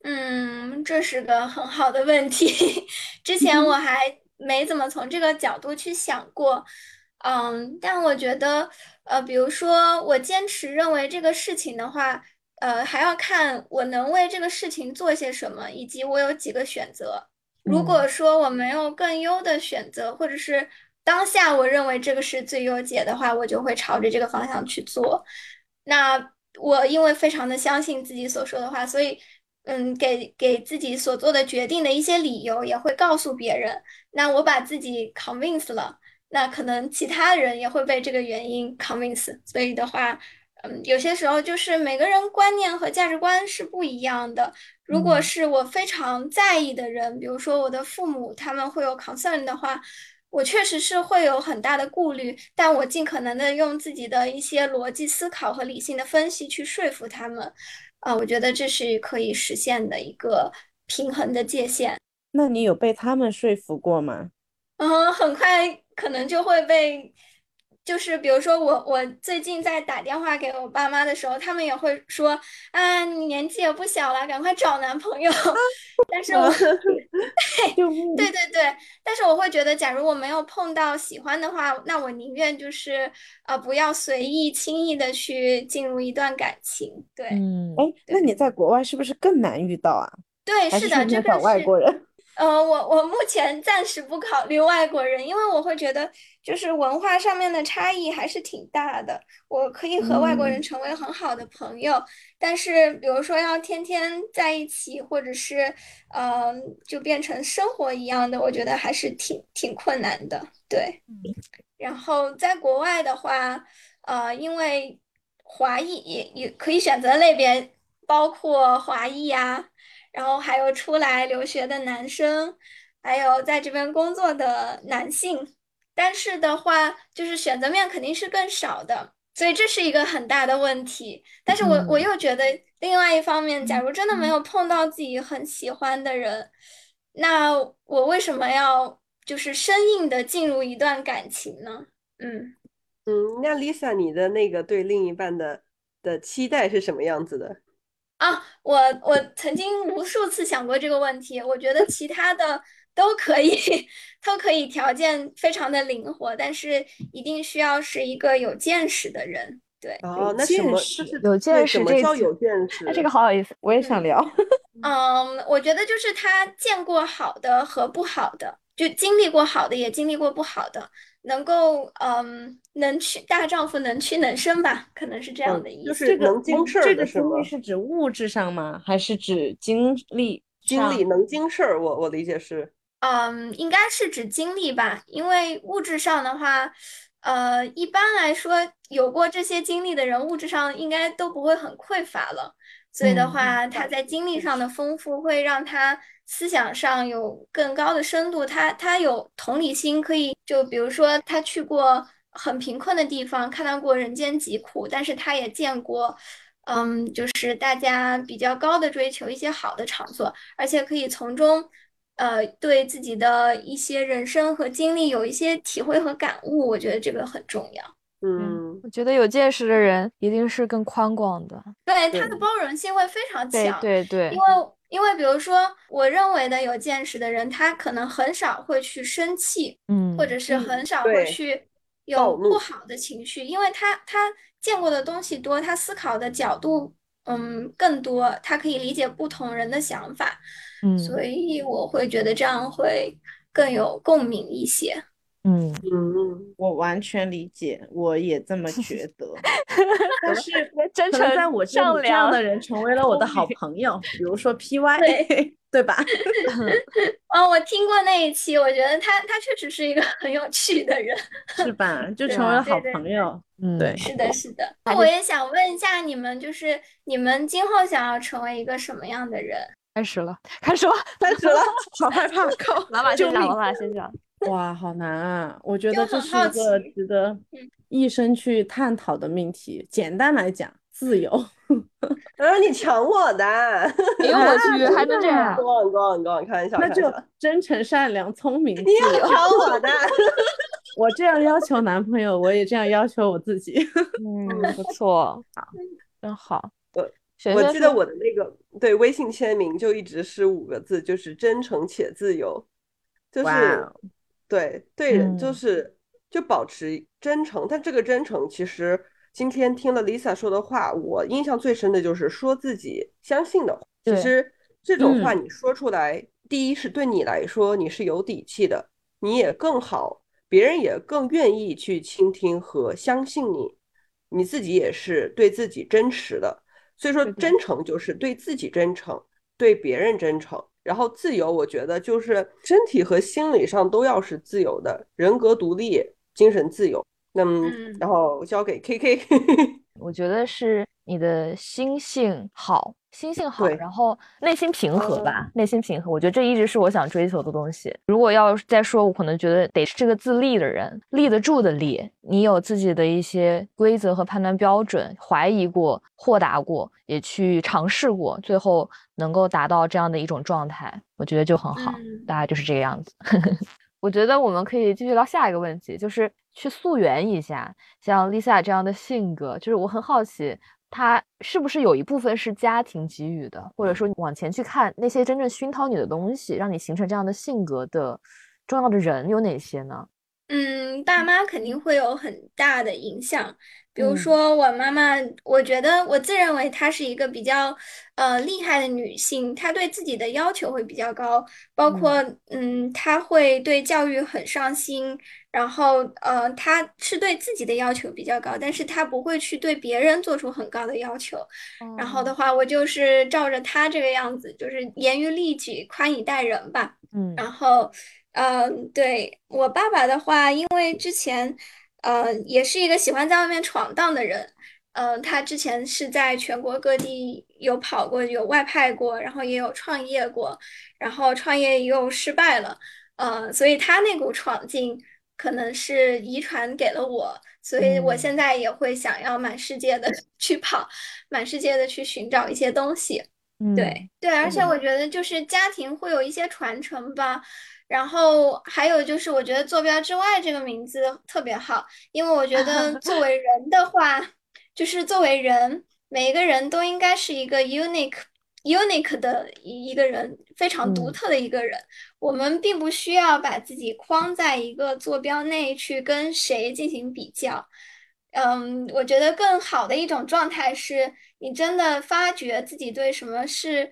嗯，这是个很好的问题。之前我还没怎么从这个角度去想过。嗯，但我觉得，呃，比如说我坚持认为这个事情的话，呃，还要看我能为这个事情做些什么，以及我有几个选择。如果说我没有更优的选择，或者是当下我认为这个是最优解的话，我就会朝着这个方向去做。那我因为非常的相信自己所说的话，所以。嗯，给给自己所做的决定的一些理由也会告诉别人。那我把自己 convince 了，那可能其他人也会被这个原因 convince。所以的话，嗯，有些时候就是每个人观念和价值观是不一样的。如果是我非常在意的人，比如说我的父母，他们会有 concern 的话，我确实是会有很大的顾虑，但我尽可能的用自己的一些逻辑思考和理性的分析去说服他们。啊，我觉得这是可以实现的一个平衡的界限。那你有被他们说服过吗？嗯，很快可能就会被。就是比如说我我最近在打电话给我爸妈的时候，他们也会说啊，你年纪也不小了，赶快找男朋友。但是我 对对对，但是我会觉得，假如我没有碰到喜欢的话，那我宁愿就是呃不要随意轻易的去进入一段感情。对，嗯，哎，那你在国外是不是更难遇到啊？对，是的，这个外国人。呃，我我目前暂时不考虑外国人，因为我会觉得就是文化上面的差异还是挺大的。我可以和外国人成为很好的朋友，但是比如说要天天在一起，或者是嗯，就变成生活一样的，我觉得还是挺挺困难的。对，然后在国外的话，呃，因为华裔也也可以选择类别，包括华裔呀。然后还有出来留学的男生，还有在这边工作的男性，但是的话，就是选择面肯定是更少的，所以这是一个很大的问题。但是我我又觉得，另外一方面，假如真的没有碰到自己很喜欢的人，那我为什么要就是生硬的进入一段感情呢？嗯嗯，那 Lisa，你的那个对另一半的的期待是什么样子的？啊，我我曾经无数次想过这个问题，我觉得其他的都可以，都可以，条件非常的灵活，但是一定需要是一个有见识的人。对，哦，那什么就是有见识？什么叫有见识？那这个好有意思，我也想聊。嗯，我觉得就是他见过好的和不好的，就经历过好的，也经历过不好的。能够嗯，能屈大丈夫能屈能伸吧，可能是这样的意思。就是能经事儿这个经历是指物质上吗？还是指经历？经历能经事儿，我我理解是。嗯，应该是指经历吧，因为物质上的话，呃，一般来说有过这些经历的人，物质上应该都不会很匮乏了。所以的话，他在经历上的丰富会让他。思想上有更高的深度，他他有同理心，可以就比如说他去过很贫困的地方，看到过人间疾苦，但是他也见过，嗯，就是大家比较高的追求，一些好的场所，而且可以从中，呃，对自己的一些人生和经历有一些体会和感悟，我觉得这个很重要。嗯，我觉得有见识的人一定是更宽广的，对他的包容性会非常强，对对，因为。因为比如说，我认为的有见识的人，他可能很少会去生气，嗯，或者是很少会去有不好的情绪，因为他他见过的东西多，他思考的角度嗯更多，他可以理解不同人的想法，嗯，所以我会觉得这样会更有共鸣一些。嗯嗯，我完全理解，我也这么觉得。但是真诚在我这里，这样的人成为了我的好朋友，比如说 P Y，对吧？哦，我听过那一期，我觉得他他确实是一个很有趣的人，是吧？就成为了好朋友。嗯，对，是的，是的。那我也想问一下你们，就是你们今后想要成为一个什么样的人？开始了，开始了，开始了，好害怕！靠，妈妈先讲，妈妈先讲。哇，好难啊！我觉得这是一个值得一生去探讨的命题。简单来讲，自由。啊，你抢我的！哎呦我去，还能这样？光光光，开玩笑。那就真诚、善良、聪明。你要抢我的！我这样要求男朋友，我也这样要求我自己。嗯，不错，好，真好。我我记得我的那个对微信签名就一直是五个字，就是真诚且自由，就是。对对人就是就保持真诚，但这个真诚其实今天听了 Lisa 说的话，我印象最深的就是说自己相信的。其实这种话你说出来，第一是对你来说你是有底气的，你也更好，别人也更愿意去倾听和相信你，你自己也是对自己真实的。所以说真诚就是对自己真诚，对别人真诚。然后自由，我觉得就是身体和心理上都要是自由的，人格独立，精神自由。那么，然后交给 K K，我觉得是你的心性好。心性好，然后内心平和吧，内心平和，我觉得这一直是我想追求的东西。如果要再说，我可能觉得得是个自立的人，立得住的立。你有自己的一些规则和判断标准，怀疑过，豁达过，也去尝试过，最后能够达到这样的一种状态，我觉得就很好。大概就是这个样子。我觉得我们可以继续聊下一个问题，就是去溯源一下，像 Lisa 这样的性格，就是我很好奇。他是不是有一部分是家庭给予的，或者说往前去看那些真正熏陶你的东西，让你形成这样的性格的重要的人有哪些呢？嗯，爸妈肯定会有很大的影响。比如说我妈妈，我觉得我自认为她是一个比较呃厉害的女性，她对自己的要求会比较高，包括嗯，她会对教育很上心，然后呃，她是对自己的要求比较高，但是她不会去对别人做出很高的要求。然后的话，我就是照着她这个样子，就是严于律己，宽以待人吧。嗯，然后。嗯，对我爸爸的话，因为之前，呃，也是一个喜欢在外面闯荡的人，嗯，他之前是在全国各地有跑过，有外派过，然后也有创业过，然后创业又失败了，呃，所以他那股闯劲可能是遗传给了我，所以我现在也会想要满世界的 去跑，满世界的去寻找一些东西，对对，而且我觉得就是家庭会有一些传承吧。然后还有就是，我觉得“坐标之外”这个名字特别好，因为我觉得 作为人的话，就是作为人，每一个人都应该是一个 unique、unique 的一一个人，非常独特的一个人。我们并不需要把自己框在一个坐标内去跟谁进行比较。嗯，我觉得更好的一种状态是你真的发觉自己对什么是。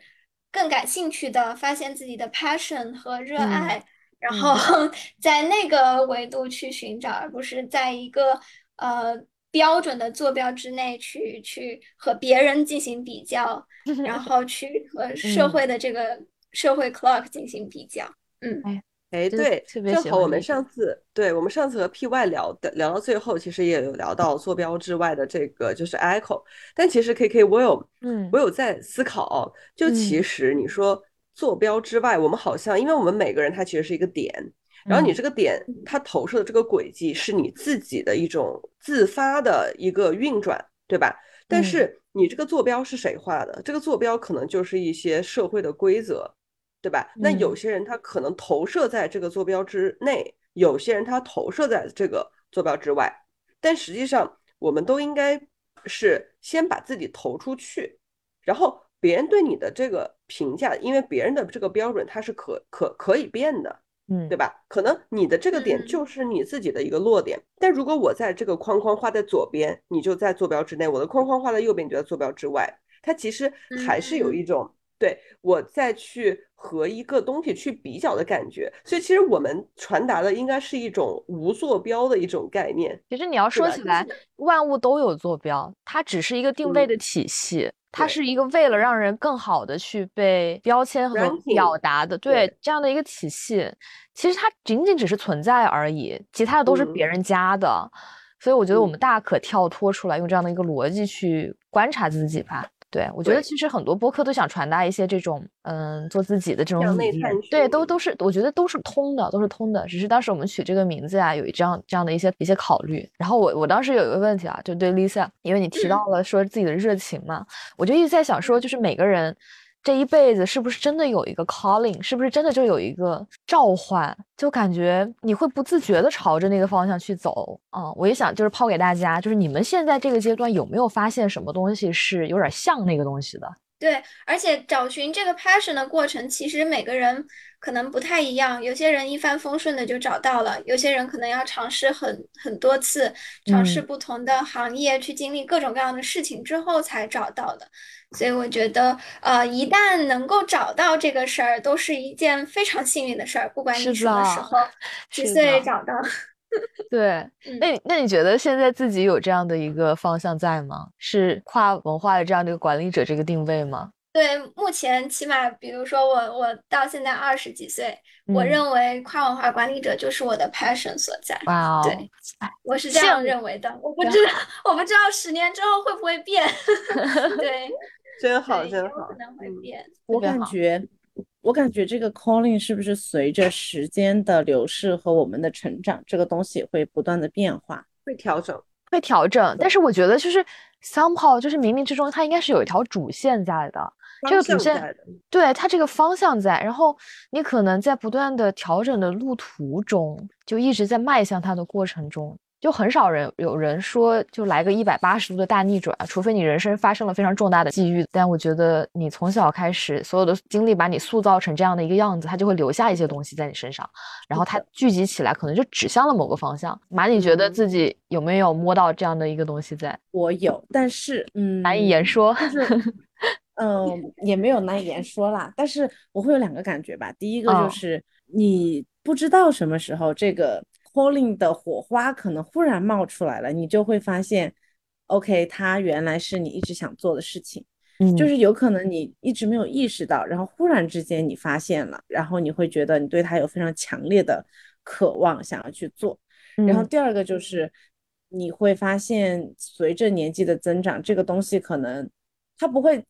更感兴趣的，发现自己的 passion 和热爱，然后 在那个维度去寻找，而不是在一个呃标准的坐标之内去去和别人进行比较，然 后去和社会的这个社会 clock 进行比较。嗯。哎，对，正好我们上次，对我们上次和 P Y 聊的聊到最后，其实也有聊到坐标之外的这个就是 echo，但其实 K K 我有，嗯，我有在思考，就其实你说坐标之外，我们好像，因为我们每个人他其实是一个点，然后你这个点它投射的这个轨迹是你自己的一种自发的一个运转，对吧？但是你这个坐标是谁画的？这个坐标可能就是一些社会的规则。对吧？那有些人他可能投射在这个坐标之内，有些人他投射在这个坐标之外。但实际上，我们都应该是先把自己投出去，然后别人对你的这个评价，因为别人的这个标准它是可可可以变的，嗯，对吧？可能你的这个点就是你自己的一个落点。但如果我在这个框框画在左边，你就在坐标之内；我的框框画在右边，你就在坐标之外。它其实还是有一种。对我再去和一个东西去比较的感觉，所以其实我们传达的应该是一种无坐标的一种概念。其实你要说起来，万物都有坐标，它只是一个定位的体系，它是一个为了让人更好的去被标签和表达的，对这样的一个体系。其实它仅仅只是存在而已，其他的都是别人加的。所以我觉得我们大可跳脱出来，用这样的一个逻辑去观察自己吧。对，我觉得其实很多播客都想传达一些这种，嗯，做自己的这种理念。对，都都是，我觉得都是通的，都是通的。只是当时我们取这个名字啊，有一这样这样的一些一些考虑。然后我我当时有一个问题啊，就对 Lisa，因为你提到了说自己的热情嘛，我就一直在想说，就是每个人。这一辈子是不是真的有一个 calling？是不是真的就有一个召唤？就感觉你会不自觉的朝着那个方向去走啊！我也想就是抛给大家，就是你们现在这个阶段有没有发现什么东西是有点像那个东西的？对，而且找寻这个 passion 的过程，其实每个人可能不太一样。有些人一帆风顺的就找到了，有些人可能要尝试很很多次，尝试不同的行业，去经历各种各样的事情之后才找到的。所以我觉得，呃，一旦能够找到这个事儿，都是一件非常幸运的事儿。不管你什么时候几岁找到。对，那那你觉得现在自己有这样的一个方向在吗？是跨文化的这样的一个管理者这个定位吗？对，目前起码，比如说我我到现在二十几岁，我认为跨文化管理者就是我的 passion 所在。哇哦，对，我是这样认为的。我不知道，我不知道十年之后会不会变。对。真好，真好。我感觉，我感觉这个 calling 是不是随着时间的流逝和我们的成长，这个东西会不断的变化，会调整，会调整。但是我觉得，就是 somehow，就是冥冥之中，它应该是有一条主线在的。这个主线，对它这个方向在。然后你可能在不断的调整的路途中，就一直在迈向它的过程中。就很少人有人说就来个一百八十度的大逆转，除非你人生发生了非常重大的际遇。但我觉得你从小开始所有的经历把你塑造成这样的一个样子，它就会留下一些东西在你身上，然后它聚集起来可能就指向了某个方向。马，你觉得自己有没有摸到这样的一个东西在？我有，但是嗯，难以言说。嗯，也没有难以言说啦。但是我会有两个感觉吧。第一个就是你不知道什么时候这个。Calling 的火花可能忽然冒出来了，你就会发现，OK，它原来是你一直想做的事情，嗯，就是有可能你一直没有意识到，然后忽然之间你发现了，然后你会觉得你对它有非常强烈的渴望，想要去做。然后第二个就是你会发现，随着年纪的增长，这个东西可能它不会，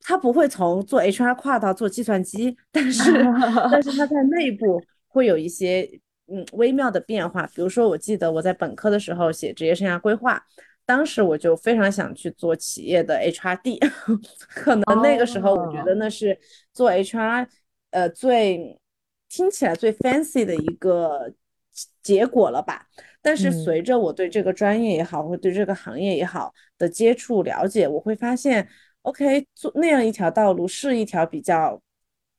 它不会从做 HR 跨到做计算机，但是 但是它在内部会有一些。嗯，微妙的变化，比如说，我记得我在本科的时候写职业生涯规划，当时我就非常想去做企业的 HRD，可能那个时候我觉得那是做 HR，呃，最听起来最 fancy 的一个结果了吧。但是随着我对这个专业也好，或对这个行业也好的接触了解，我会发现，OK，做那样一条道路是一条比较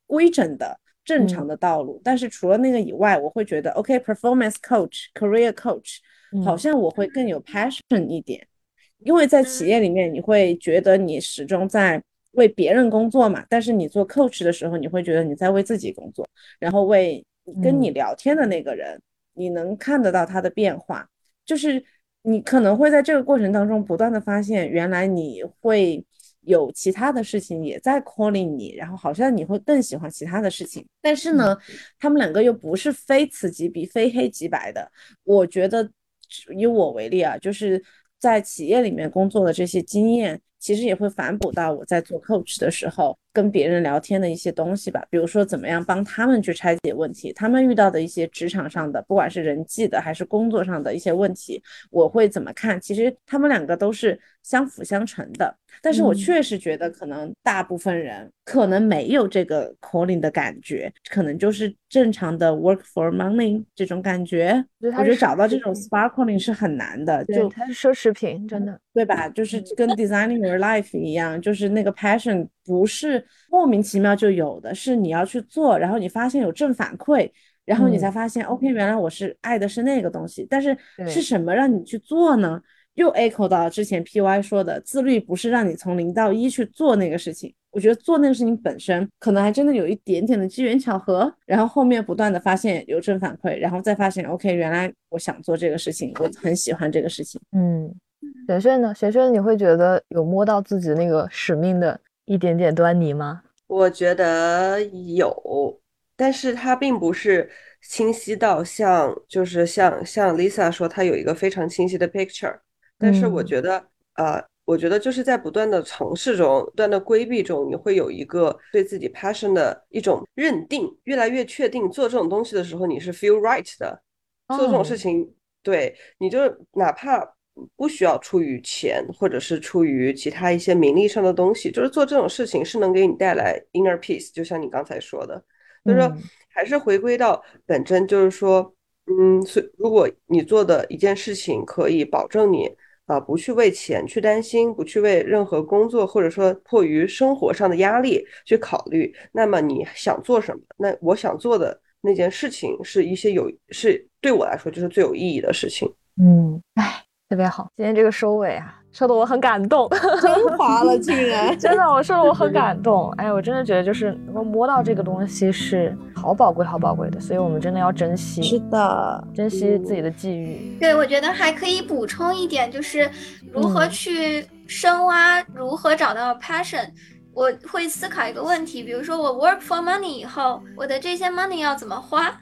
规整的。正常的道路，但是除了那个以外，我会觉得，OK，performance coach，career coach，好像我会更有 passion 一点，因为在企业里面，你会觉得你始终在为别人工作嘛，但是你做 coach 的时候，你会觉得你在为自己工作，然后为跟你聊天的那个人，你能看得到他的变化，就是你可能会在这个过程当中不断的发现，原来你会。有其他的事情也在 calling 你，然后好像你会更喜欢其他的事情，但是呢，他们两个又不是非此即彼、非黑即白的。我觉得以我为例啊，就是在企业里面工作的这些经验。其实也会反哺到我在做 coach 的时候，跟别人聊天的一些东西吧。比如说，怎么样帮他们去拆解问题，他们遇到的一些职场上的，不管是人际的还是工作上的一些问题，我会怎么看？其实他们两个都是相辅相成的。但是我确实觉得，可能大部分人可能没有这个 calling 的感觉，可能就是正常的 work for money 这种感觉。我觉得找到这种 sparkling 是很难的，就它是奢侈品，真的，对吧？就是跟 designing your。life 一样，就是那个 passion 不是莫名其妙就有的，是你要去做，然后你发现有正反馈，然后你才发现，OK，原来我是爱的是那个东西。但是是什么让你去做呢？又 echo 到之前 PY 说的，自律不是让你从零到一去做那个事情。我觉得做那个事情本身，可能还真的有一点点的机缘巧合，然后后面不断的发现有正反馈，然后再发现，OK，原来我想做这个事情，我很喜欢这个事情。嗯。璇璇呢？璇璇，你会觉得有摸到自己那个使命的一点点端倪吗？我觉得有，但是它并不是清晰到像，就是像像 Lisa 说，她有一个非常清晰的 picture。但是我觉得，呃，我觉得就是在不断的尝试中、不断的规避中，你会有一个对自己 passion 的一种认定，越来越确定做这种东西的时候，你是 feel right 的。做这种事情，对，你就哪怕。不需要出于钱，或者是出于其他一些名利上的东西，就是做这种事情是能给你带来 inner peace。就像你刚才说的，就是说还是回归到本真，就是说，嗯，所如果你做的一件事情可以保证你啊，不去为钱去担心，不去为任何工作或者说迫于生活上的压力去考虑，那么你想做什么？那我想做的那件事情是一些有是对我来说就是最有意义的事情。嗯，哎。特别好，今天这个收尾啊，说的我很感动，升华了，竟然真的，我说的我很感动。哎，我真的觉得就是能够摸到这个东西是好宝贵、好宝贵的，所以我们真的要珍惜。是的，珍惜自己的际遇。对，我觉得还可以补充一点，就是如何去深挖，如何找到 passion。我会思考一个问题，比如说我 work for money 以后，我的这些 money 要怎么花？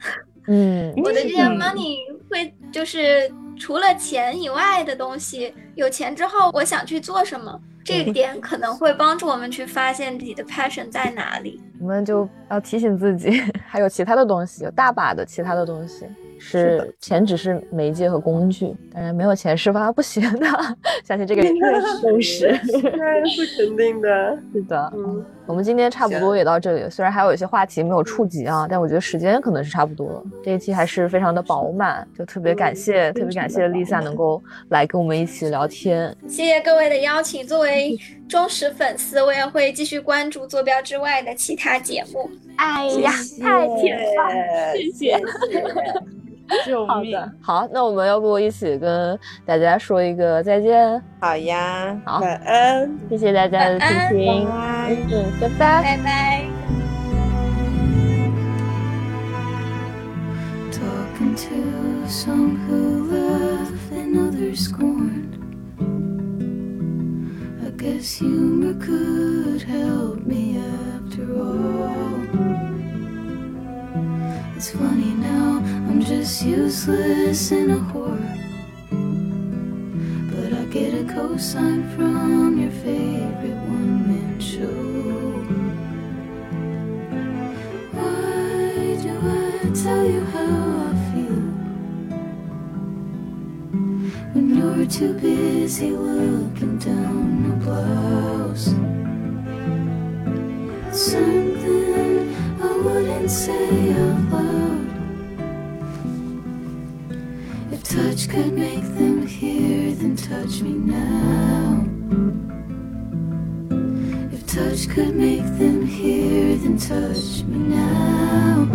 嗯，我的这些 money 会就是除了钱以外的东西，有钱之后我想去做什么？这一点可能会帮助我们去发现自己的 passion 在哪里。我们就要提醒自己，还有其他的东西，有大把的其他的东西，是钱只是媒介和工具，当然没有钱是发不行的，相信这个也是 事实，是肯定的，是的，嗯。我们今天差不多也到这里，虽然还有一些话题没有触及啊，但我觉得时间可能是差不多了。这一期还是非常的饱满，就特别感谢，特别感谢 Lisa 能够来跟我们一起聊天。谢谢各位的邀请，作为忠实粉丝，我也会继续关注坐标之外的其他节目。哎呀，太甜了，谢谢。好的，好，那我们要不一起跟大家说一个再见？好呀，好，晚安，谢谢大家的倾听，嗯，拜拜，拜拜。It's funny now, I'm just useless and a whore. But I get a cosign from your favorite one man show. Why do I tell you how I feel? When you're too busy looking down your blouse. I wouldn't say out loud. If touch could make them hear, then touch me now. If touch could make them hear, then touch me now.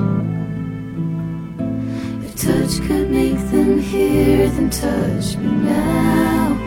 If touch could make them hear, then touch me now.